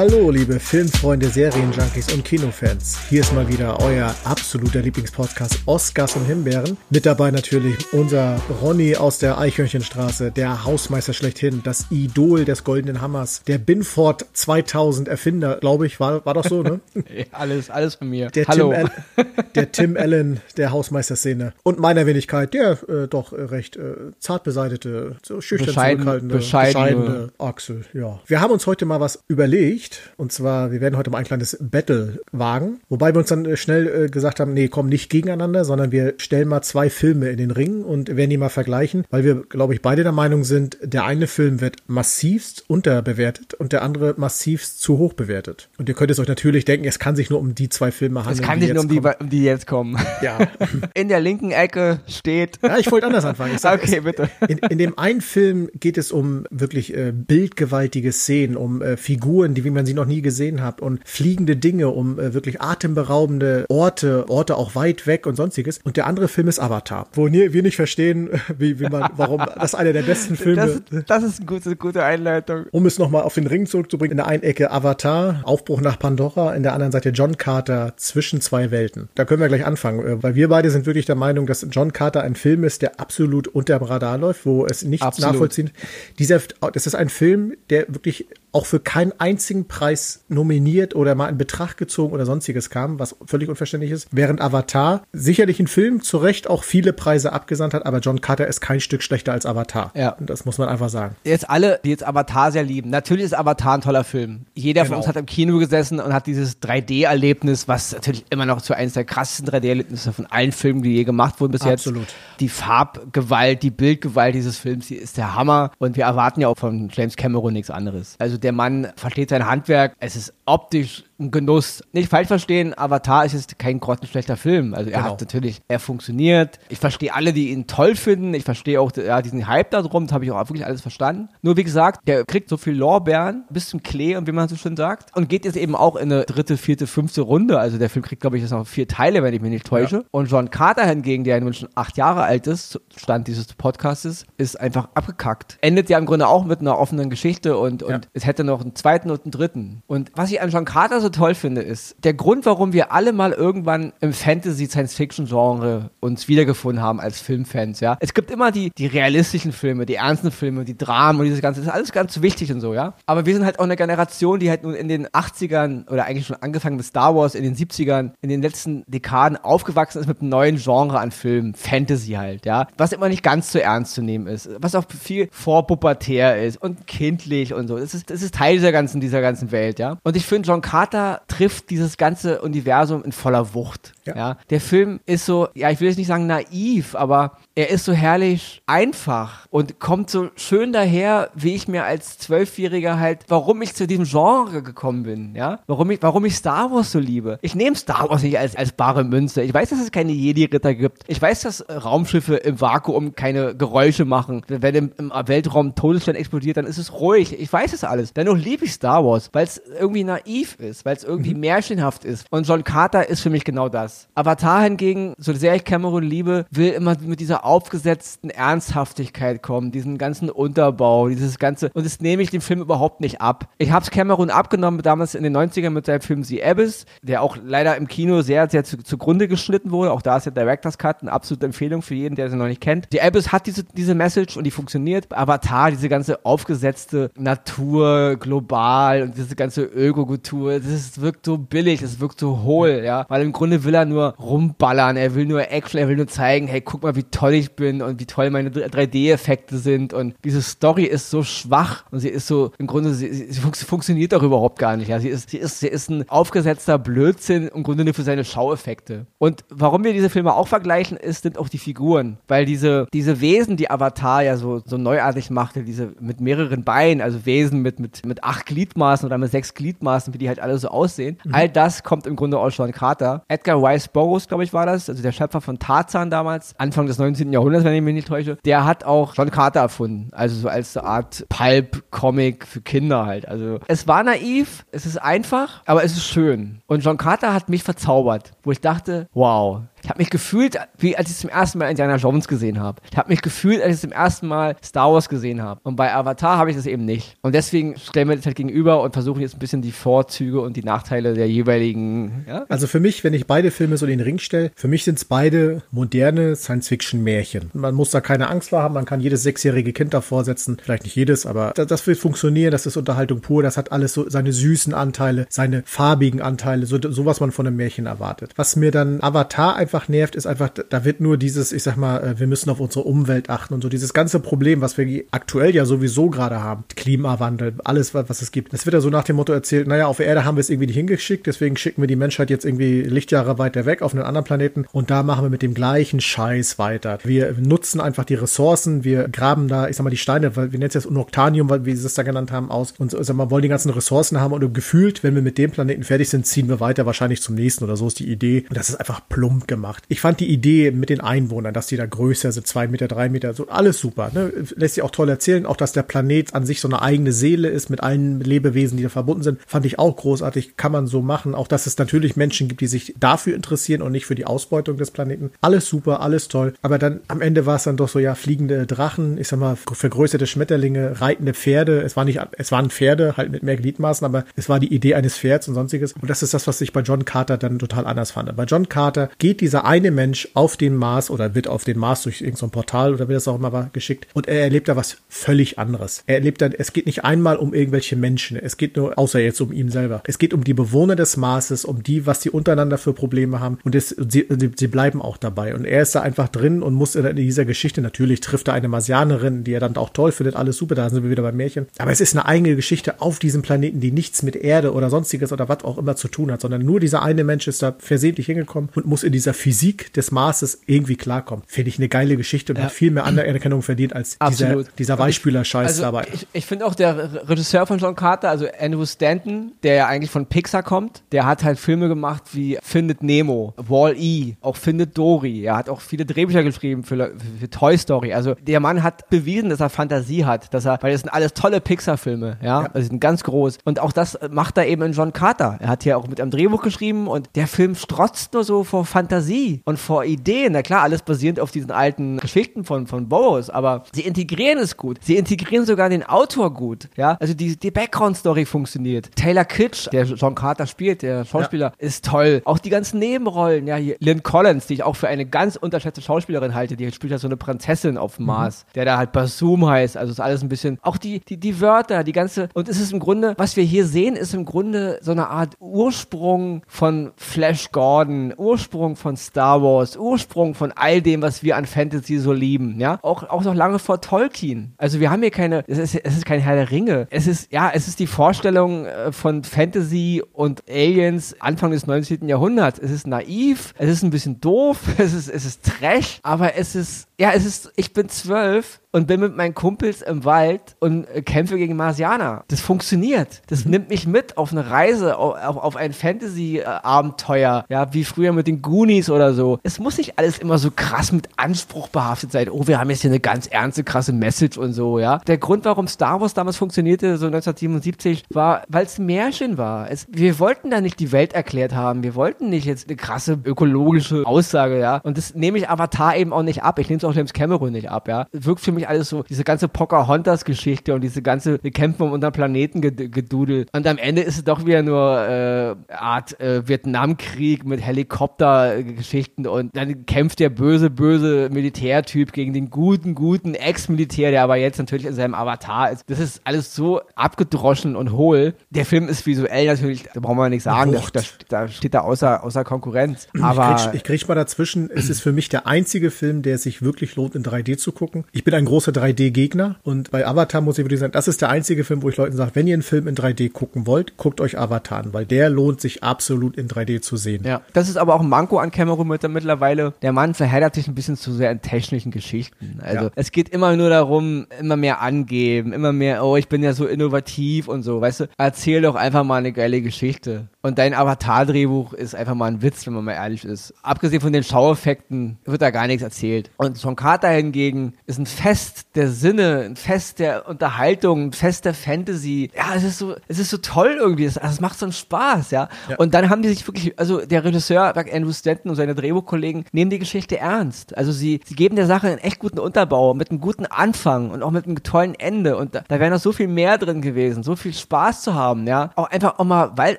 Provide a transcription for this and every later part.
Hallo, liebe Filmfreunde, Serienjunkies und Kinofans. Hier ist mal wieder euer absoluter Lieblingspodcast Oscars und Himbeeren. Mit dabei natürlich unser Ronny aus der Eichhörnchenstraße, der Hausmeister schlechthin, das Idol des Goldenen Hammers, der Binford 2000 Erfinder, glaube ich, war, war doch so, ne? alles, alles von mir. Der Hallo. Tim, Al der Tim Allen der Hausmeisterszene. Und meiner Wenigkeit, der äh, doch recht äh, zart beseitete, so schüchtern Bescheiden, zurückhaltende, bescheidene. bescheidene Axel, ja. Wir haben uns heute mal was überlegt. Und zwar, wir werden heute mal ein kleines Battle wagen. Wobei wir uns dann äh, schnell äh, gesagt haben, nee, komm nicht gegeneinander, sondern wir stellen mal zwei Filme in den Ring und werden die mal vergleichen, weil wir, glaube ich, beide der Meinung sind, der eine Film wird massivst unterbewertet und der andere massivst zu hoch bewertet. Und ihr könnt es euch natürlich denken, es kann sich nur um die zwei Filme handeln. Es kann sich nur um die, um die jetzt kommen. Ja. In der linken Ecke steht. Ja, ich wollte anders anfangen. Sag, Okay, bitte. In, in dem einen Film geht es um wirklich äh, bildgewaltige Szenen, um äh, Figuren, die wie man sie noch nie gesehen hat und fliegende Dinge, um äh, wirklich atemberaubende Orte, Orte auch weit weg und sonstiges. Und der andere Film ist Avatar, wo wir nicht verstehen, wie, wie man, warum das einer der besten Filme. Das, das ist eine gute, gute Einleitung. Um es nochmal auf den Ring zurückzubringen, in der einen Ecke Avatar, Aufbruch nach Pandora, in der anderen Seite John Carter, zwischen zwei Welten. Da können wir gleich anfangen, äh, weil wir beide sind wirklich der Meinung, dass John Carter ein Film ist, der absolut unter dem Radar läuft, wo es nicht Absolut. nachvollziehen. Dieser, das ist ein Film, der wirklich auch für keinen einzigen Preis nominiert oder mal in Betracht gezogen oder sonstiges kam, was völlig unverständlich ist. Während Avatar sicherlich ein Film zu Recht auch viele Preise abgesandt hat, aber John Carter ist kein Stück schlechter als Avatar. Ja. Und das muss man einfach sagen. Jetzt alle, die jetzt Avatar sehr lieben. Natürlich ist Avatar ein toller Film. Jeder von Genau. uns hat im Kino gesessen und hat dieses 3D-Erlebnis, was natürlich immer noch zu eines der krassesten 3D-Erlebnisse von allen Filmen, die je gemacht wurden bis Absolut. jetzt. Die Farbgewalt, die Bildgewalt dieses Films, die ist der Hammer. Und wir erwarten ja auch von James Cameron nichts anderes. Also der Mann versteht sein Handwerk. Es ist optisch ein Genuss. Nicht falsch verstehen, Avatar ist jetzt kein grottenschlechter Film. Also er Genau. hat natürlich, er funktioniert. Ich verstehe alle, die ihn toll finden. Ich verstehe auch ja, diesen Hype darum. Das habe ich auch wirklich alles verstanden. Nur wie gesagt, der kriegt so viel Lorbeeren bis zum Klee und wie man so schön sagt. Und geht jetzt eben auch in eine dritte, vierte, fünfte Runde. Also der Film kriegt, glaube ich, jetzt noch vier Teile, wenn ich mich nicht täusche. Und John Carter hingegen, der nun schon acht Jahre alt ist, Stand dieses Podcastes, ist einfach abgekackt. Endet ja im Grunde auch mit einer offenen Geschichte und, und Ja. es hätte noch einen zweiten und einen dritten. Und was ich an John Carter so toll finde, ist, der Grund, warum wir alle mal irgendwann im Fantasy-Science-Fiction-Genre uns wiedergefunden haben als Filmfans, ja. Es gibt immer die, die realistischen Filme, die ernsten Filme, die Dramen und dieses Ganze. Das ist alles ganz wichtig und so, ja. Aber wir sind halt auch eine Generation, die halt nun in den 80ern oder eigentlich schon angefangen mit Star Wars in den 70ern, in den letzten Dekaden aufgewachsen ist mit einem neuen Genre an Filmen. Fantasy halt, ja. Was immer nicht ganz so ernst zu nehmen ist. Was auch viel vorpubertär ist und kindlich und so. Das ist, das ist Teil dieser ganzen, dieser ganzen Welt, ja. Und ich finde, John Carter trifft dieses ganze Universum in voller Wucht. Ja. Ja. Der Film ist so, ja, ich will jetzt nicht sagen naiv, aber er ist so herrlich einfach und kommt so schön daher, wie ich mir als Zwölfjähriger halt, warum ich zu diesem Genre gekommen bin, ja. Warum ich, warum ich Star Wars so liebe. Ich nehme Star Wars nicht als, als bare Münze. Ich weiß, dass es keine Jedi-Ritter gibt. Ich weiß, dass äh, Raumschiffe im Vakuum keine Geräusche machen. Wenn im, im Weltraum Todesstern explodiert, dann ist es ruhig. Ich weiß es alles. Dennoch liebe ich Star Wars, weil es irgendwie naiv ist, weil es irgendwie märchenhaft ist. Und John Carter ist für mich genau das. Avatar hingegen, so sehr ich Cameron liebe, will immer mit dieser aufgesetzten Ernsthaftigkeit kommen, diesen ganzen Unterbau, dieses ganze, und das nehme ich dem Film überhaupt nicht ab. Ich habe es Cameron abgenommen damals in den 90ern mit seinem Film The Abyss, der auch leider im Kino sehr, sehr zu, zugrunde geschnitten wurde. Auch da ist der Director's Cut eine absolute Empfehlung für jeden, der sie noch nicht kennt. The Abyss hat diese, diese Message und die funktioniert. Avatar, diese ganze aufgesetzte Natur, global und diese ganze Ökokultur, das ist, wirkt so billig, es wirkt so hohl, ja. Weil im Grunde will er nur rumballern, er will nur Action, er will nur zeigen, hey, guck mal, wie toll ich bin und wie toll meine 3D-Effekte sind und diese Story ist so schwach und sie ist so, im Grunde, sie, sie, fun- funktioniert doch überhaupt gar nicht, ja. Sie ist, sie ist, sie ist ein aufgesetzter Blödsinn im Grunde nur für seine Schaueffekte. Und warum wir diese Filme auch vergleichen, ist, sind auch die Figuren, weil diese, diese Wesen, die Avatar ja so, so neuartig machte, diese mit mehreren Beinen, also Wesen mit, mit, mit acht Gliedmaßen oder mit sechs Gliedmaßen, wie die halt alle so aussehen, all das kommt im Grunde aus John Carter. Edgar Rice Burroughs, glaube ich, war das, also der Schöpfer von Tarzan damals, Anfang des 19. Jahrhunderts, wenn ich mich nicht täusche, der hat auch John Carter erfunden, also so als eine Art Pulp-Comic für Kinder halt. Also es war naiv, es ist einfach, aber es ist schön. Und John Carter hat mich verzaubert, wo ich dachte, wow, Ich habe mich gefühlt, wie als ich zum ersten Mal Indiana Jones gesehen habe. Ich habe mich gefühlt, als ich zum ersten Mal Star Wars gesehen habe. Und bei Avatar habe ich das eben nicht. Und deswegen stellen wir das halt gegenüber und versuchen jetzt ein bisschen die Vorzüge und die Nachteile der jeweiligen. Ja? Also für mich, wenn ich beide Filme so in den Ring stelle, für mich sind es beide moderne Science-Fiction-Märchen. Man muss da keine Angst vor haben, man kann jedes sechsjährige Kind davor setzen. Vielleicht nicht jedes, aber das, das wird funktionieren, das ist Unterhaltung pur, das hat alles so seine süßen Anteile, seine farbigen Anteile, so, so was man von einem Märchen erwartet. Was mir dann Avatar einfach nervt, ist einfach, da wird nur dieses, ich sag mal, äh, wir müssen auf unsere Umwelt achten und so dieses ganze Problem, was wir aktuell ja sowieso gerade haben, Klimawandel, alles, was es gibt. Das wird ja so nach dem Motto erzählt, naja, auf der Erde haben wir es irgendwie nicht hingeschickt, deswegen schicken wir die Menschheit jetzt irgendwie Lichtjahre weiter weg auf einen anderen Planeten und da machen wir mit dem gleichen Scheiß weiter. Wir nutzen einfach die Ressourcen, wir graben da, ich sag mal, die Steine, weil wir nennen es jetzt Unoktanium, wie sie es da genannt haben, aus und sag mal, wollen die ganzen Ressourcen haben und gefühlt, wenn wir mit dem Planeten fertig sind, ziehen wir weiter wahrscheinlich zum nächsten oder so ist die Idee. Und das ist einfach plump gemacht. Ich fand die Idee mit den Einwohnern, dass die da größer sind, zwei Meter, drei Meter, so alles super. Ne? Lässt sich auch toll erzählen. Auch, dass der Planet an sich so eine eigene Seele ist mit allen Lebewesen, die da verbunden sind, fand ich auch großartig. Kann man so machen. Auch, dass es natürlich Menschen gibt, die sich dafür interessieren und nicht für die Ausbeutung des Planeten. Alles super, alles toll. Aber dann am Ende war es dann doch so, ja, fliegende Drachen, ich sag mal, vergrößerte Schmetterlinge, reitende Pferde. Es war nicht, es waren Pferde, halt mit mehr Gliedmaßen, aber es war die Idee eines Pferds und sonstiges. Und das ist das, was ich bei John Carter dann total anders fand. Bei John Carter geht dieser eine Mensch auf den Mars oder wird auf den Mars durch irgendein so Portal oder wie das auch immer war geschickt und er erlebt da was völlig anderes. Er erlebt dann, es geht nicht einmal um irgendwelche Menschen, es geht nur, außer jetzt um ihn selber, es geht um die Bewohner des Marses, um die, was sie untereinander für Probleme haben und es, sie, sie bleiben auch dabei. Und er ist da einfach drin und muss in dieser Geschichte, natürlich trifft er eine Marsianerin, die er dann auch toll findet, alles super, da sind wir wieder beim Märchen, aber es ist eine eigene Geschichte auf diesem Planeten, die nichts mit Erde oder sonstiges oder was auch immer zu tun hat, sondern nur dieser eine Mensch ist da versehentlich hingekommen und muss in dieser Physik des Marses irgendwie klarkommen. Finde ich eine geile Geschichte und ja. hat viel mehr Anerkennung verdient als dieser, dieser Weichspüler-Scheiß also, dabei. Ich, ich finde auch der Regisseur von John Carter, also Andrew Stanton, der ja eigentlich von Pixar kommt, der hat halt Filme gemacht wie Findet Nemo, Wall-E, auch Findet Dory. Er hat auch viele Drehbücher geschrieben für, für, für, Toy Story. Also der Mann hat bewiesen, dass er Fantasie hat, dass er, weil das sind alles tolle Pixar-Filme, ja, ja. Also sind ganz groß. Und auch das macht er eben in John Carter. Er hat hier auch mit einem Drehbuch geschrieben und der Film strotzt nur so vor Fantasie und vor Ideen. Na klar, alles basierend auf diesen alten Geschichten von, von Burroughs, aber sie integrieren es gut. Sie integrieren sogar den Autor gut. Ja, also die, die Background-Story funktioniert. Taylor Kitsch, der John Carter spielt, der Schauspieler, ja. ist toll. Auch die ganzen Nebenrollen, ja, hier Lynn Collins, die ich auch für eine ganz unterschätzte Schauspielerin halte, die spielt ja so eine Prinzessin auf dem mhm. Mars, der da halt Basum heißt. Also ist alles ein bisschen, auch die, die, die Wörter, die ganze, und es ist im Grunde, was wir hier sehen, ist im Grunde so eine Art Ursprung von Flash Gordon, Ursprung von Star Wars, Ursprung von all dem, was wir an Fantasy so lieben, ja. Auch, auch noch lange vor Tolkien. Also wir haben hier keine, es ist, es ist kein Herr der Ringe. Es ist, ja, es ist die Vorstellung äh, von Fantasy und Aliens Anfang des 19. Jahrhunderts. Es ist naiv, es ist ein bisschen doof, es ist, es ist trash, aber es ist, ja, es ist, ich bin zwölf und bin mit meinen Kumpels im Wald und äh, kämpfe gegen Marsianer. Das funktioniert. Das mhm. nimmt mich mit auf eine Reise, auf, auf ein Fantasy-Abenteuer, ja, wie früher mit den Goonies oder so. Es muss nicht alles immer so krass mit Anspruch behaftet sein. Oh, wir haben jetzt hier eine ganz ernste, krasse Message und so, ja. Der Grund, warum Star Wars damals funktionierte, so 1977, war, weil es ein Märchen war. Es, wir wollten da nicht die Welt erklärt haben. Wir wollten nicht jetzt eine krasse ökologische Aussage, ja. Und das nehme ich Avatar eben auch nicht ab. Ich nehme es auch James Cameron nicht ab, ja. Wirkt für mich alles so, diese ganze Pocahontas-Geschichte und diese ganze, wir kämpfen um unseren Planeten gedudelt. Und am Ende ist es doch wieder nur äh, Art äh, Vietnamkrieg mit Helikoptergeschichten und dann kämpft der böse, böse Militärtyp gegen den guten, guten Ex-Militär, der aber jetzt natürlich in seinem Avatar ist. Das ist alles so abgedroschen und hohl. Der Film ist visuell natürlich, da brauchen wir nicht sagen, da, da, steht da außer, außer Konkurrenz. Aber ich krieg, ich krieg mal dazwischen, es ist für mich der einzige Film, der sich wirklich lohnt, in 3D zu gucken. Ich bin ein großer 3D-Gegner und bei Avatar muss ich wirklich sagen, das ist der einzige Film, wo ich Leuten sage, wenn ihr einen Film in 3D gucken wollt, guckt euch Avatar an, weil der lohnt sich absolut in 3D zu sehen. Ja, das ist aber auch ein Manko an Cameron mittlerweile. Der Mann verheddert sich ein bisschen zu sehr in technischen Geschichten. Also ja. es geht immer nur darum, immer mehr angeben, immer mehr, oh, ich bin ja so innovativ und so, weißt du, erzähl doch einfach mal eine geile Geschichte. Und dein Avatar-Drehbuch ist einfach mal ein Witz, wenn man mal ehrlich ist. Abgesehen von den Schaueffekten wird da gar nichts erzählt. Und John Carter hingegen ist ein Fest der Sinne, ein Fest der Unterhaltung, ein Fest der Fantasy. Ja, es ist so, es ist so toll irgendwie. Es, es macht so einen Spaß, ja? ja. Und dann haben die sich wirklich, also der Regisseur, Andrew Stanton und seine Drehbuchkollegen nehmen die Geschichte ernst. Also sie, sie geben der Sache einen echt guten Unterbau, mit einem guten Anfang und auch mit einem tollen Ende. Und da, da wäre noch so viel mehr drin gewesen, so viel Spaß zu haben, ja. Auch einfach auch mal, weil,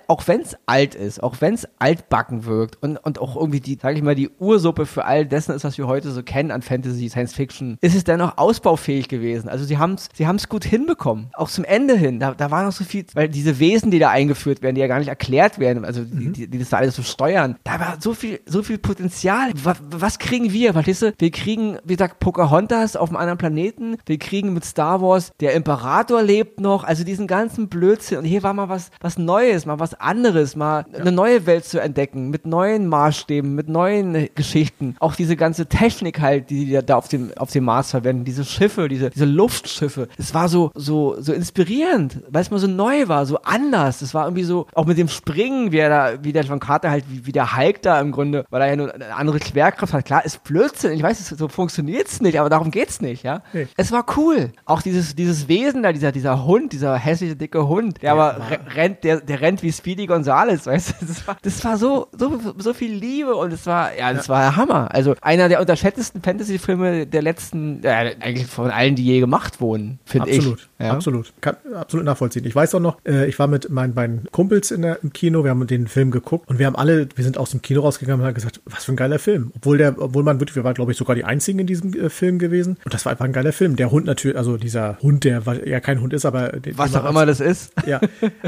auch wenn es alt ist, auch wenn es altbacken wirkt und, und auch irgendwie die, sag ich mal, die Ursuppe für all dessen ist, was wir heute so kennen an Fantasy, Science Fiction, ist es dennoch ausbaufähig gewesen. Also sie haben es sie haben's gut hinbekommen. Auch zum Ende hin. Da, da war noch so viel, weil diese Wesen, die da eingeführt werden, die ja gar nicht erklärt werden, also mhm. die, die, das da alles so steuern, da war so viel, so viel Potenzial. Was, was kriegen wir? Verstehst du? Wir kriegen, wie gesagt, Pocahontas auf einem anderen Planeten. Wir kriegen mit Star Wars, der Imperator lebt noch. Also diesen ganzen Blödsinn. Und hier war mal was, was Neues, mal was anderes, mal ja. eine neue Welt zu entdecken, mit neuen Maßstäben, mit neuen Geschichten. Auch diese ganze Technik halt, die die da auf dem, auf dem Mars verwenden, diese Schiffe, diese, diese Luftschiffe. Es war so, so, so inspirierend, weil es mal so neu war, so anders. Es war irgendwie so, auch mit dem Springen, wie er da, wie der John Carter halt, wie, wie der Hulk da im Grunde, weil er ja nur eine andere Schwerkraft hat. Klar, ist Blödsinn. Ich weiß, so funktioniert es nicht, aber darum geht's nicht, ja. Nee. Es war cool. Auch dieses, dieses Wesen da, dieser, dieser Hund, dieser hässliche, dicke Hund, der ja, aber rennt, der, der rennt wie Speedy Gonzales, weißt du? Das war, das war so, so, so viel Liebe und es war, ja, das ja. war der Hammer. Also einer der unterschätztesten Fantasy-Filme der letzten, ja, eigentlich von allen, die je gemacht wurden, finde ich. Absolut, ja? absolut. Kann absolut nachvollziehen. Ich weiß auch noch, äh, ich war mit meinen beiden Kumpels in der, im Kino, wir haben den Film geguckt und wir haben alle, wir sind aus dem Kino rausgegangen und haben gesagt, was für ein geiler Film. Obwohl der, obwohl man wirklich, wir waren, glaube ich, sogar die einzigen in diesem äh, Film gewesen. Und das war einfach ein geiler Film. Der Hund natürlich, also dieser Hund, der ja kein Hund ist, aber was auch immer das ist. Ja,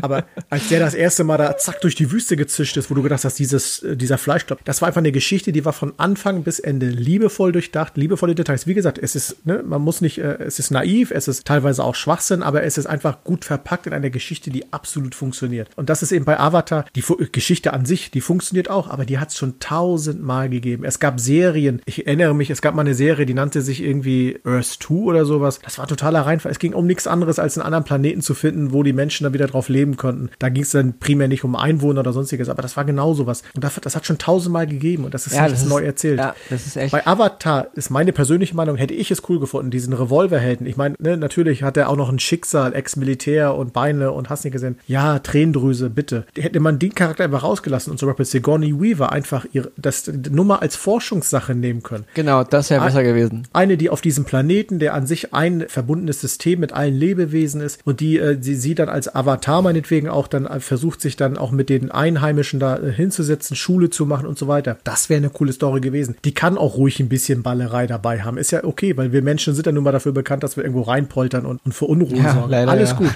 aber als der das erste Mal da zack durch die Wüste gezischt ist, wo du gedacht hast, dieses, äh, dieser Fleischklopp, das war einfach eine Geschichte, die war von Anfang bis Ende liebevoll durchdacht, liebevolle Details. Wie gesagt, es ist, ne, man muss nicht, äh, es ist naiv, es ist teilweise auch Schwachsinn, aber es ist einfach gut verpackt in einer Geschichte, die absolut funktioniert. Und das ist eben bei Avatar, die Fu Geschichte an sich, die funktioniert auch, aber die hat es schon tausendmal gegeben. Es gab Serien, ich erinnere mich, es gab mal eine Serie, die nannte sich irgendwie Earth 2 oder sowas. Das war totaler Reinfall. Es ging um nichts anderes, als einen anderen Planeten zu finden, wo die Menschen dann wieder drauf leben konnten. Da ging es dann primär nicht um Einwohner oder sonstiges, aber das war genau sowas. Und das, das hat schon tausendmal gegeben und das ist ja, nicht das neu erzählt. Ja, das ist echt. Bei Avatar ist meine persönliche Meinung, hätte ich es cool gefunden, diesen Revolverhelden. Ich meine, ne, natürlich hat er auch noch ein Schicksal, Ex-Militär und Beine und hast nicht gesehen. Ja, Tränendrüse, bitte. Hätte man den Charakter einfach rausgelassen und zum Beispiel Sigourney Weaver einfach ihre, das Nummer als Forschungssache nehmen können. Genau, das wäre besser gewesen. Eine, die auf diesem Planeten, der an sich ein verbundenes System mit allen Lebewesen ist und die äh, sie, sie dann als Avatar meinetwegen auch dann äh, versucht, sich dann auch mit den Einheimischen da äh, hinzusetzen, Schule zu machen und so weiter. Das wäre eine coole Story gewesen. Die kann auch ruhig ein bisschen Ballerei dabei haben. Ist ja okay, weil wir Menschen sind ja nun mal dafür bekannt, dass wir irgendwo reinpoltern und, und für Unruhe ja, sorgen. Leider, Alles ja. gut.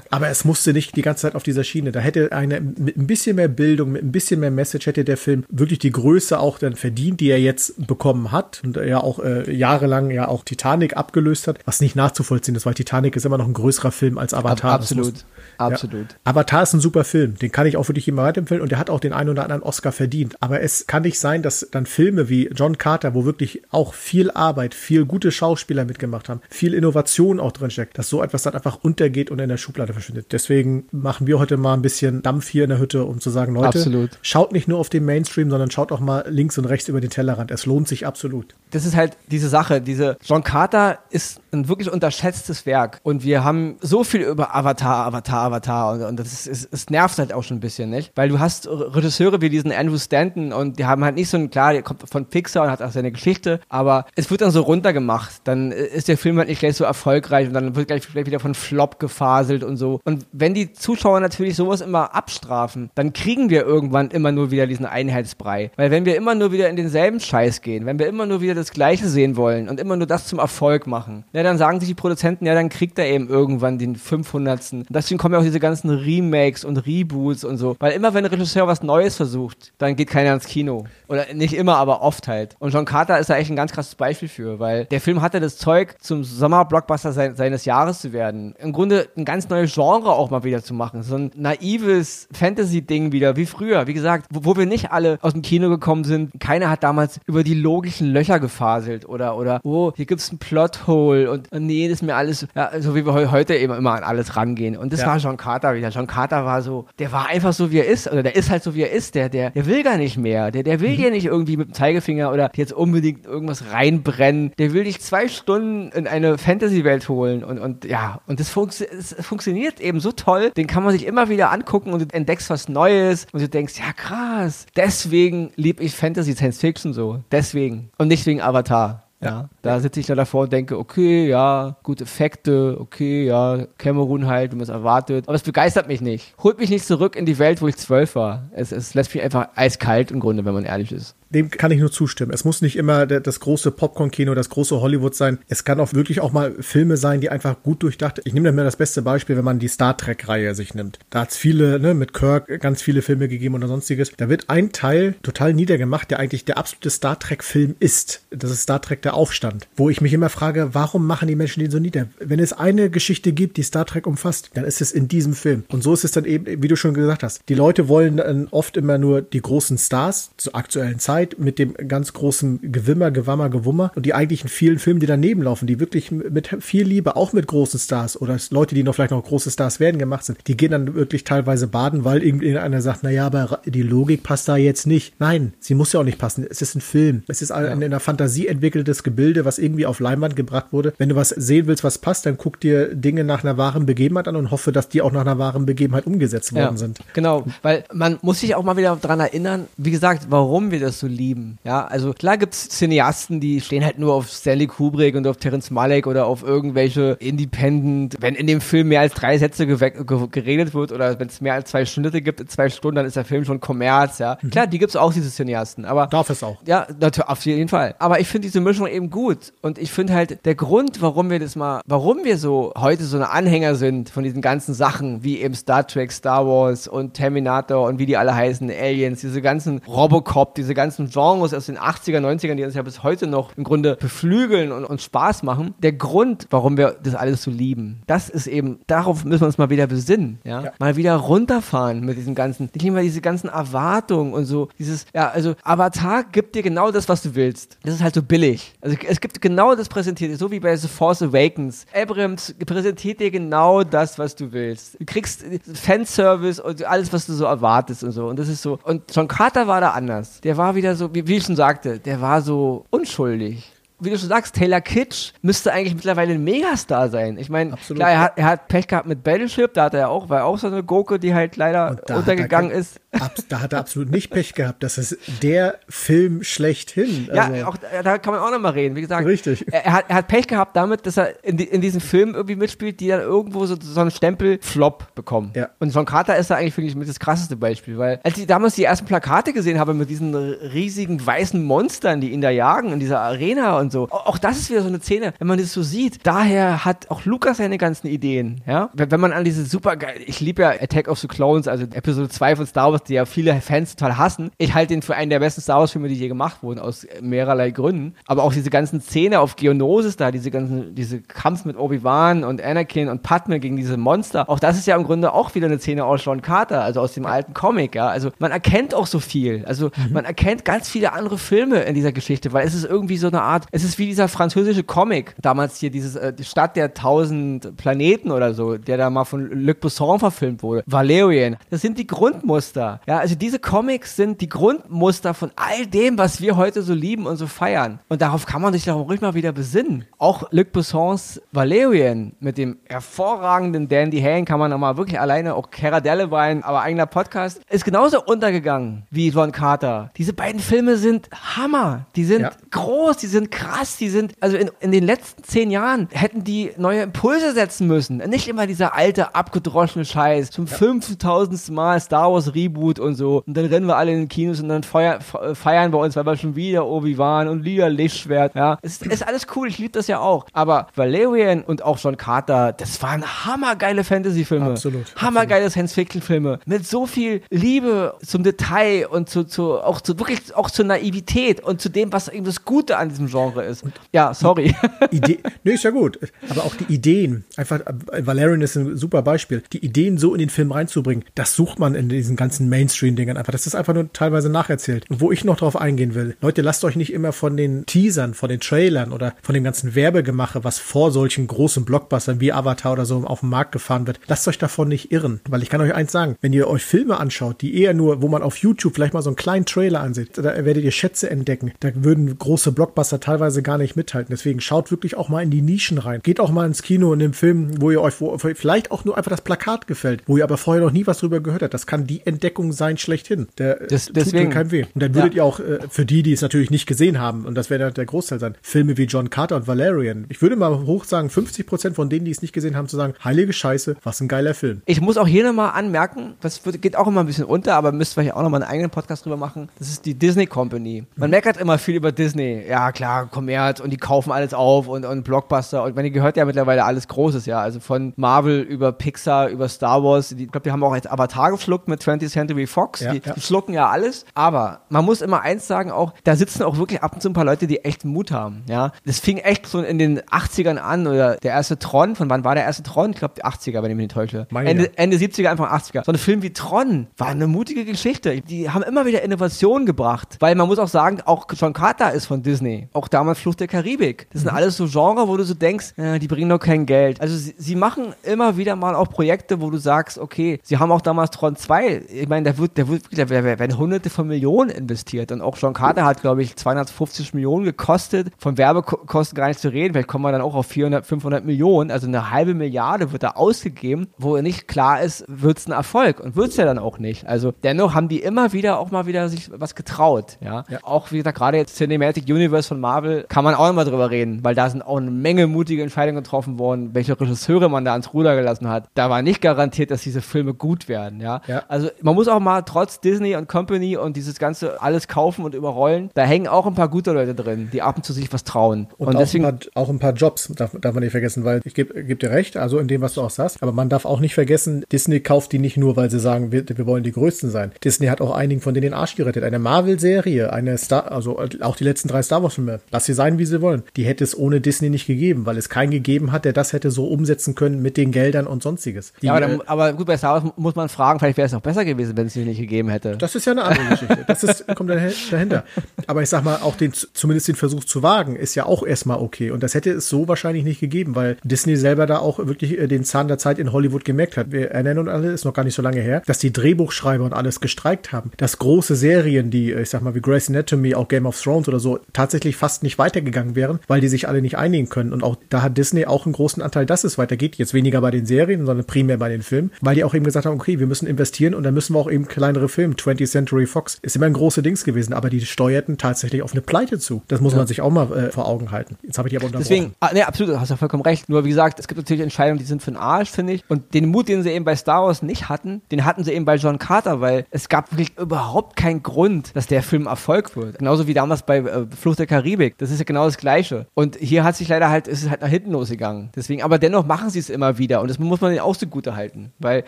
Aber es musste nicht die ganze Zeit auf dieser Schiene. Da hätte eine mit ein bisschen mehr Bildung, mit ein bisschen mehr Message hätte der Film wirklich die Größe auch dann verdient, die er jetzt bekommen hat und ja auch äh, jahrelang ja auch Titanic abgelöst hat, was nicht nachzuvollziehen ist, weil Titanic ist immer noch ein größerer Film als Avatar. Absolut. Absolut. Ja. Avatar ist ein super Film. Den kann ich auch wirklich immer weiterempfehlen und der hat auch den einen oder anderen Oscar verdient. Aber es kann nicht sein, dass dann Filme wie John Carter, wo wirklich auch viel Arbeit, viel gute Schauspieler mitgemacht haben, viel Innovation auch drinsteckt, dass so etwas dann einfach untergeht und in der Schublade verschwindet. Deswegen machen wir heute mal ein bisschen Dampf hier in der Hütte, um zu sagen, Leute, absolut. schaut nicht nur auf den Mainstream, sondern schaut auch mal links und rechts über den Tellerrand. Es lohnt sich absolut. Das ist halt diese Sache. Diese John Carter ist ein wirklich unterschätztes Werk und wir haben so viel über Avatar, Avatar, Avatar und, und das ist, es, es nervt halt auch schon ein bisschen, nicht? Weil du hast Regisseure wie diesen Andrew Stanton und die haben halt nicht so ein, klar, der kommt von Pixar und hat auch seine Geschichte, aber es wird dann so runtergemacht. Dann ist der Film halt nicht gleich so erfolgreich und dann wird gleich, gleich wieder von Flop gefaselt und so. Und wenn die Zuschauer natürlich sowas immer abstrafen, dann kriegen wir irgendwann immer nur wieder diesen Einheitsbrei. Weil wenn wir immer nur wieder in denselben Scheiß gehen, wenn wir immer nur wieder das Gleiche sehen wollen und immer nur das zum Erfolg machen, ja, dann sagen sich die Produzenten, ja, dann kriegt er eben irgendwann den 500. Und deswegen kommen ja auch diese ganzen Remakes und Reboots und so. Weil immer, wenn ein Regisseur was Neues versucht, dann geht keiner ins Kino. Oder nicht immer, aber oft halt. Und John Carter ist da echt ein ganz krasses Beispiel für, weil der Film hatte das Zeug, zum Sommer-Blockbuster se seines Jahres zu werden. Im Grunde ein ganz neues Genre auch mal wieder zu machen. So ein naives Fantasy-Ding wieder, wie früher. Wie gesagt, wo, wo, wir nicht alle aus dem Kino gekommen sind. Keiner hat damals über die logischen Löcher gefaselt oder, oder, oh, hier gibt's ein Plothole und, und nee, das ist mir alles, ja, so wie wir heute eben immer an alles rangehen. Und das ja. war John Carter wieder. John Carter war so, der war einfach einfach so, wie er ist, oder der ist halt so, wie er ist, der, der, der will gar nicht mehr, der, der will mhm. dir nicht irgendwie mit dem Zeigefinger oder jetzt unbedingt irgendwas reinbrennen, der will dich zwei Stunden in eine Fantasy-Welt holen und, und ja, und das, funktio das funktioniert eben so toll, den kann man sich immer wieder angucken und du entdeckst was Neues und du denkst, ja krass, deswegen liebe ich Fantasy Science Fiction so, deswegen. Und nicht wegen Avatar. Ja, da sitze ich dann davor und denke, okay, ja, gute Effekte, okay, ja, Cameroon halt, wie man es erwartet. Aber es begeistert mich nicht. Holt mich nicht zurück in die Welt, wo ich zwölf war. Es, es lässt mich einfach eiskalt im Grunde, wenn man ehrlich ist dem kann ich nur zustimmen. Es muss nicht immer das große Popcorn-Kino, das große Hollywood sein. Es kann auch wirklich auch mal Filme sein, die einfach gut durchdacht. Ich nehme mir das beste Beispiel, wenn man die Star Trek-Reihe sich nimmt. Da hat es viele, ne, mit Kirk ganz viele Filme gegeben oder sonstiges. Da wird ein Teil total niedergemacht, der eigentlich der absolute Star Trek-Film ist. Das ist Star Trek der Aufstand. Wo ich mich immer frage, warum machen die Menschen den so nieder? Wenn es eine Geschichte gibt, die Star Trek umfasst, dann ist es in diesem Film. Und so ist es dann eben, wie du schon gesagt hast. Die Leute wollen oft immer nur die großen Stars zur aktuellen Zeit mit dem ganz großen Gewimmer, Gewammer, Gewummer und die eigentlichen vielen Filme, die daneben laufen, die wirklich mit viel Liebe, auch mit großen Stars oder Leute, die noch vielleicht noch große Stars werden gemacht sind, die gehen dann wirklich teilweise baden, weil irgendeiner sagt, naja, aber die Logik passt da jetzt nicht. Nein, sie muss ja auch nicht passen. Es ist ein Film. Es ist ein ja. in der Fantasie entwickeltes Gebilde, was irgendwie auf Leinwand gebracht wurde. Wenn du was sehen willst, was passt, dann guck dir Dinge nach einer wahren Begebenheit an und hoffe, dass die auch nach einer wahren Begebenheit umgesetzt worden ja, sind. Genau, weil man muss sich auch mal wieder daran erinnern, wie gesagt, warum wir das so lieben. Ja, also klar gibt es Cineasten, die stehen halt nur auf Stanley Kubrick und auf Terence Malick oder auf irgendwelche Independent. Wenn in dem Film mehr als drei Sätze geredet wird oder wenn es mehr als zwei Stunden gibt, in zwei Stunden, dann ist der Film schon Kommerz, ja. Mhm. Klar, die gibt es auch, diese Cineasten, aber. Darf es auch. Ja, auf jeden Fall. Aber ich finde diese Mischung eben gut und ich finde halt, der Grund, warum wir das mal, warum wir so heute so eine Anhänger sind von diesen ganzen Sachen, wie eben Star Trek, Star Wars und Terminator und wie die alle heißen, Aliens, diese ganzen Robocop, diese ganzen Genres aus den 80er, 90ern, die uns ja bis heute noch im Grunde beflügeln und uns Spaß machen. Der Grund, warum wir das alles so lieben, das ist eben, darauf müssen wir uns mal wieder besinnen, ja? ja. Mal wieder runterfahren mit diesen ganzen, nicht immer diese ganzen Erwartungen und so, dieses, ja, also Avatar gibt dir genau das, was du willst. Das ist halt so billig. Also es gibt genau das präsentiert, so wie bei The Force Awakens. Abrams präsentiert dir genau das, was du willst. Du kriegst Fanservice und alles, was du so erwartest und so. Und das ist so. Und John Carter war da anders. Der war wieder so, wie, wie ich schon sagte, der war so unschuldig wie du schon sagst, Taylor Kitsch müsste eigentlich mittlerweile ein Megastar sein. Ich meine, klar, er hat, er hat Pech gehabt mit Battleship, da hat er ja auch, war auch so eine Gurke, die halt leider untergegangen ist. Da hat er absolut nicht Pech gehabt. Das ist der Film schlechthin. Also ja, auch, da kann man auch nochmal reden. Wie gesagt, Richtig. Er, hat, er hat Pech gehabt damit, dass er in, die, in diesem Film irgendwie mitspielt, die dann irgendwo so, so einen Stempel Flop bekommen. Ja. Und John Carter ist da eigentlich, finde ich, mit das krasseste Beispiel, weil als ich damals die ersten Plakate gesehen habe mit diesen riesigen weißen Monstern, die ihn da jagen in dieser Arena und so, auch das ist wieder so eine Szene, wenn man das so sieht. Daher hat auch Lukas seine ganzen Ideen, ja. Wenn man an diese super geil, ich liebe ja Attack of the Clones, also Episode 2 von Star Wars, die ja viele Fans total hassen. Ich halte den für einen der besten Star Wars Filme, die je gemacht wurden, aus mehrerlei Gründen. Aber auch diese ganzen Szene auf Geonosis da, diese ganzen, diese Kampf mit Obi-Wan und Anakin und Padme gegen diese Monster, auch das ist ja im Grunde auch wieder eine Szene aus Sean Carter, also aus dem alten Comic, ja. Also man erkennt auch so viel. Also mhm. man erkennt ganz viele andere Filme in dieser Geschichte, weil es ist irgendwie so eine Art, es ist wie dieser französische Comic, damals hier dieses, äh, die Stadt der tausend Planeten oder so, der da mal von Luc Besson verfilmt wurde. Valerian. Das sind die Grundmuster. Ja, also diese Comics sind die Grundmuster von all dem, was wir heute so lieben und so feiern. Und darauf kann man sich doch ruhig mal wieder besinnen. Auch Luc Bessons Valerian mit dem hervorragenden Dandy Hane kann man nochmal wirklich alleine, auch Cara Delevingne, aber eigener Podcast, ist genauso untergegangen wie Von Carter. Diese beiden Filme sind Hammer. Die sind ja. groß, die sind krass, die sind, also in, in den letzten zehn Jahren hätten die neue Impulse setzen müssen. Nicht immer dieser alte, abgedroschene Scheiß. Zum ja. 5000. Mal Star Wars Reboot und so. Und dann rennen wir alle in den Kinos und dann feier, feiern wir uns, weil wir schon wieder Obi-Wan und Liga Lichtschwert. Ja, es ist alles cool, ich liebe das ja auch. Aber Valerian und auch John Carter, das waren hammergeile Fantasy-Filme. Absolut. Hammergeile Science-Fiction-Filme. Mit so viel Liebe zum Detail und zu, zu, auch zu, wirklich auch zur Naivität und zu dem, was eben das Gute an diesem Genre ist. Und ja, sorry. Idee, nee, ist ja gut. Aber auch die Ideen, einfach, Valerian ist ein super Beispiel. Die Ideen so in den Film reinzubringen, das sucht man in diesen ganzen Mainstream-Dingern einfach. Das ist einfach nur teilweise nacherzählt. Und wo ich noch drauf eingehen will, Leute, lasst euch nicht immer von den Teasern, von den Trailern oder von dem ganzen Werbegemache, was vor solchen großen Blockbustern wie Avatar oder so auf den Markt gefahren wird, lasst euch davon nicht irren. Weil ich kann euch eins sagen, wenn ihr euch Filme anschaut, die eher nur, wo man auf YouTube vielleicht mal so einen kleinen Trailer ansieht, da werdet ihr Schätze entdecken. Da würden große Blockbuster teilweise gar nicht mithalten. Deswegen schaut wirklich auch mal in die Nischen rein. Geht auch mal ins Kino in dem Film, wo ihr euch wo vielleicht auch nur einfach das Plakat gefällt, wo ihr aber vorher noch nie was drüber gehört habt. Das kann die Entdeckung sein schlechthin. Der das, tut deswegen, keinem weh. Und dann würdet ja. ihr auch äh, für die, die es natürlich nicht gesehen haben, und das wäre der Großteil sein, Filme wie John Carter und Valerian. Ich würde mal hoch sagen, 50 Prozent von denen, die es nicht gesehen haben, zu sagen, heilige Scheiße, was ein geiler Film. Ich muss auch hier nochmal anmerken, das wird, geht auch immer ein bisschen unter, aber müsst ihr auch nochmal einen eigenen Podcast drüber machen. Das ist die Disney Company. Man mhm. meckert immer viel über Disney. Ja, klar, Kommerz und die kaufen alles auf und, und Blockbuster. Und man gehört ja mittlerweile alles Großes, ja. Also von Marvel über Pixar, über Star Wars. Die, ich glaube, die haben auch jetzt Avatar geschluckt mit 20th Century Fox. Ja, die, ja. die, schlucken ja alles. Aber man muss immer eins sagen, auch, da sitzen auch wirklich ab und zu ein paar Leute, die echt Mut haben, ja. Das fing echt so in den 80ern an oder der erste Tron. Von wann war der erste Tron? Ich glaube, die 80er, wenn ich mich nicht täusche. Ende, Ende 70er, Anfang 80er. So ein Film wie Tron war eine mutige Geschichte. Die haben immer wieder Innovationen gebracht. Weil man muss auch sagen, auch John Carter ist von Disney. Auch damals Flucht der Karibik. Das sind mhm. alles so Genre, wo du so denkst, äh, die bringen doch kein Geld. Also sie, sie, machen immer wieder mal auch Projekte, wo du sagst, okay, sie haben auch damals Tron 2. Ich meine, da wird, da wird, da werden hunderte von Millionen investiert. Und auch John Carter hat, glaube ich, 250 Millionen gekostet. Von Werbekosten gar nicht zu reden. Vielleicht kommen wir dann auch auf 400, 500 Millionen. Also eine halbe Milliarde wird da ausgegeben, wo nicht klar ist, wird es ein Erfolg. Und wird es ja dann auch nicht. Also dennoch haben die immer wieder auch mal wieder sich was getraut. Ja, ja. auch wie gesagt, gerade jetzt Cinematic Universe von Marvel kann man auch immer drüber reden, weil da sind auch eine Menge mutige Entscheidungen getroffen worden, welche Regisseure man da ans Ruder gelassen hat. Da war nicht garantiert, dass diese Filme gut werden. Ja, ja. also man muss auch mal trotz Disney und Company und dieses ganze alles kaufen und überrollen, da hängen auch ein paar gute Leute drin, die ab und zu sich was trauen. Und, und auch, deswegen ein paar, auch ein paar Jobs darf, darf man nicht vergessen, weil ich gebe geb dir recht, also in dem, was du auch sagst, aber man darf auch nicht vergessen, Disney kauft die nicht nur, weil sie sagen, wir, wir wollen die Größten sein. Disney hat auch einigen von denen den Arsch gerettet. Eine Marvel-Serie, eine Star, also auch die letzten drei Star Wars-Filme, lass sie sein, wie sie wollen. Die hätte es ohne Disney nicht gegeben, weil es keinen gegeben hat, der das hätte so umsetzen können mit den Geldern und sonstiges. Die, ja, aber, dann, äh, aber, gut, bei Star Wars muss man fragen, vielleicht wäre es noch besser gewesen, wenn es sie nicht gegeben hätte. Das ist ja eine andere Geschichte. Das ist, kommt dahinter. Aber ich sag mal, auch den, zumindest den Versuch zu wagen, ist ja auch erstmal okay. Und das hätte es so wahrscheinlich nicht gegeben, weil Disney selber da auch wirklich äh, den Zahn der Zeit in Hollywood gemerkt hat. Wir erinnern uns alle, ist noch gar nicht so lange her, dass die Drehbuchschreiber und alles gestreikt haben. Dass große Serien, die, ich sag mal, wie Grey's Anatomy, auch Game of Thrones oder so, tatsächlich fast nicht weitergegangen wären, weil die sich alle nicht einigen können. Und auch da hat Disney auch einen großen Anteil, dass es weitergeht. Jetzt weniger bei den Serien, sondern primär bei den Filmen, weil die auch eben gesagt haben, okay, wir müssen investieren und dann müssen wir auch eben kleinere Filme. 20th Century Fox ist immer ein große Dings gewesen, aber die steuerten tatsächlich auf eine Pleite zu. Das muss ja. man sich auch mal äh, vor Augen halten. Jetzt habe ich die aber unterbrochen. Deswegen, ah, nee, absolut, hast du vollkommen recht. Nur wie gesagt, es gibt natürlich Entscheidungen, die sind für den Arsch, finde ich. Und den Mut, den sie eben bei Star Wars nicht hatten, den hatten sie eben bei John Carter, weil es gab wirklich überhaupt keinen Grund, dass der Film Erfolg wird. Genauso wie damals bei äh, Flucht der Karibik. Das ist ja genau das Gleiche. Und hier hat sich leider halt, ist es halt nach hinten losgegangen. Deswegen, aber dennoch machen sie es immer wieder. Und das muss man ihnen auch so gut halten. Weil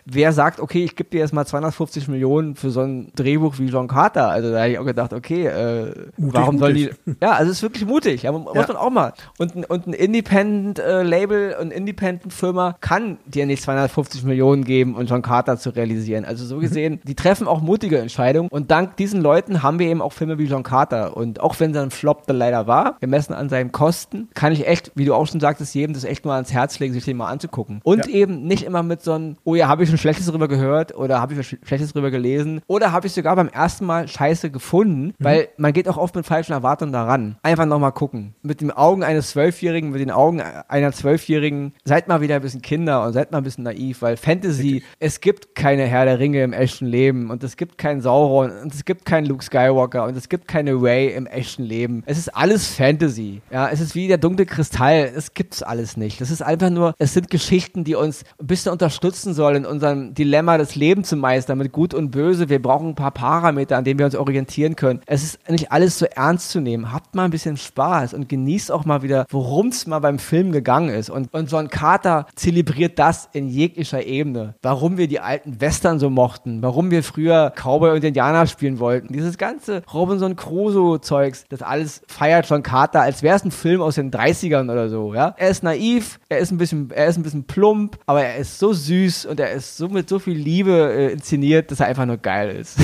wer sagt, okay, ich gebe dir jetzt mal 250 Millionen für so ein Drehbuch wie John Carter? Also da habe ich auch gedacht, okay, äh, mutig, warum soll die. Ja, also es ist wirklich mutig. Ja, muss ja. man auch mal. Und, ein, und ein Independent-Label äh, und Independent-Firma kann dir nicht 250 Millionen geben und John Carter zu realisieren. Also so gesehen, die treffen auch mutige Entscheidungen. Und dank diesen Leuten haben wir eben auch Filme wie John Carter. Und auch wenn sein Flop dann leider war, gemessen an seinen Kosten, kann ich echt, wie du auch schon sagtest, jedem das echt mal ans Herz legen, sich den mal anzugucken. Und ja. eben nicht immer mit so einem, oh ja, habe ich schon Schlechtes drüber gehört oder habe ich was Schlechtes drüber gelesen oder habe ich sogar beim ersten Mal Scheiße gefunden, mhm. weil man geht auch oft mit falschen Erwartungen daran. Einfach nochmal gucken. Mit den Augen eines Zwölfjährigen, mit den Augen einer Zwölfjährigen, seid mal wieder ein bisschen Kinder und seid mal ein bisschen naiv, weil Fantasy, Richtig. es gibt keine Herr der Ringe im echten Leben und es gibt keinen Sauron und es gibt keinen Luke Skywalker und es gibt keine Ray im echten Leben. Es ist alles Fantasy. Ja, es ist wie der dunkle Kristall. Es gibt's alles nicht. Das ist einfach nur, es sind Geschichten, die uns ein bisschen unterstützen sollen, in unserem Dilemma des Lebens zu meistern, mit Gut und Böse. Wir brauchen ein paar Parameter, an denen wir uns orientieren können. Es ist nicht alles so ernst zu nehmen. Habt mal ein bisschen Spaß und genießt auch mal wieder, worum es mal beim Film gegangen ist. Und, und John Carter zelebriert das in jeglicher Ebene. Warum wir die alten Western so mochten, warum wir früher Cowboy und Indianer spielen wollten. Dieses ganze Robinson Crusoe-Zeugs, das alles feiert John Carter, als wäre es ein Film aus den 30ern oder so. Ja? Er ist naiv, er ist ein bisschen, er ist ein bisschen plump, aber er ist so süß und er ist so mit so viel Liebe äh, inszeniert. Dass er einfach nur geil ist.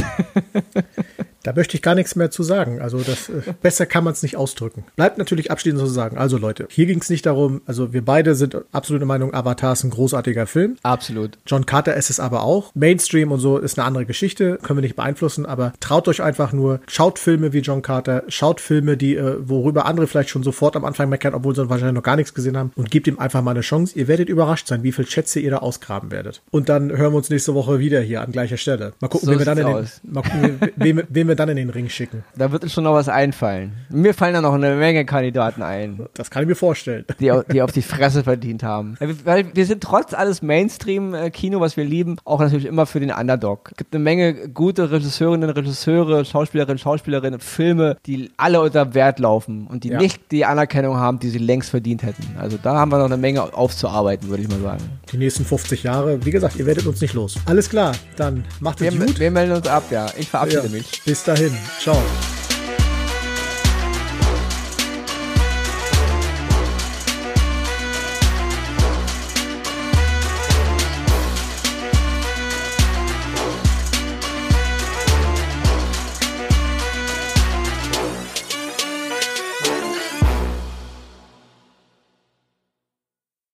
Da möchte ich gar nichts mehr zu sagen. Also das äh, besser kann man es nicht ausdrücken. Bleibt natürlich abschließend zu sagen. Also Leute, hier ging es nicht darum, also wir beide sind absolute Meinung, Avatar ist ein großartiger Film. Absolut. John Carter ist es aber auch. Mainstream und so ist eine andere Geschichte, können wir nicht beeinflussen, aber traut euch einfach nur, schaut Filme wie John Carter, schaut Filme, die, äh, worüber andere vielleicht schon sofort am Anfang meckern, obwohl sie wahrscheinlich noch gar nichts gesehen haben und gebt ihm einfach mal eine Chance. Ihr werdet überrascht sein, wie viel Schätze ihr da ausgraben werdet. Und dann hören wir uns nächste Woche wieder hier an gleicher Stelle. Mal gucken, So wen wir dann in den, mal gucken, wen, wen wir dann in den Ring schicken. Da wird uns schon noch was einfallen. Mir fallen da noch eine Menge Kandidaten ein, Das kann ich mir vorstellen. die, die auf die Fresse verdient haben. Weil wir- sind trotz alles Mainstream-Kino, was wir lieben, auch natürlich immer für den Underdog. Es gibt eine Menge gute Regisseurinnen, Regisseure, Schauspielerinnen, Schauspielerinnen, Filme, die alle unter Wert laufen und die Ja. nicht die Anerkennung haben, die sie längst verdient hätten. Also da haben wir noch eine Menge aufzuarbeiten, würde ich mal sagen. Die nächsten 50 Jahre, wie gesagt, ihr werdet uns nicht los. Alles klar, dann macht es gut. wir melden uns ab, ja. Ich verabschiede Ja, mich. Bis dahin. Ciao.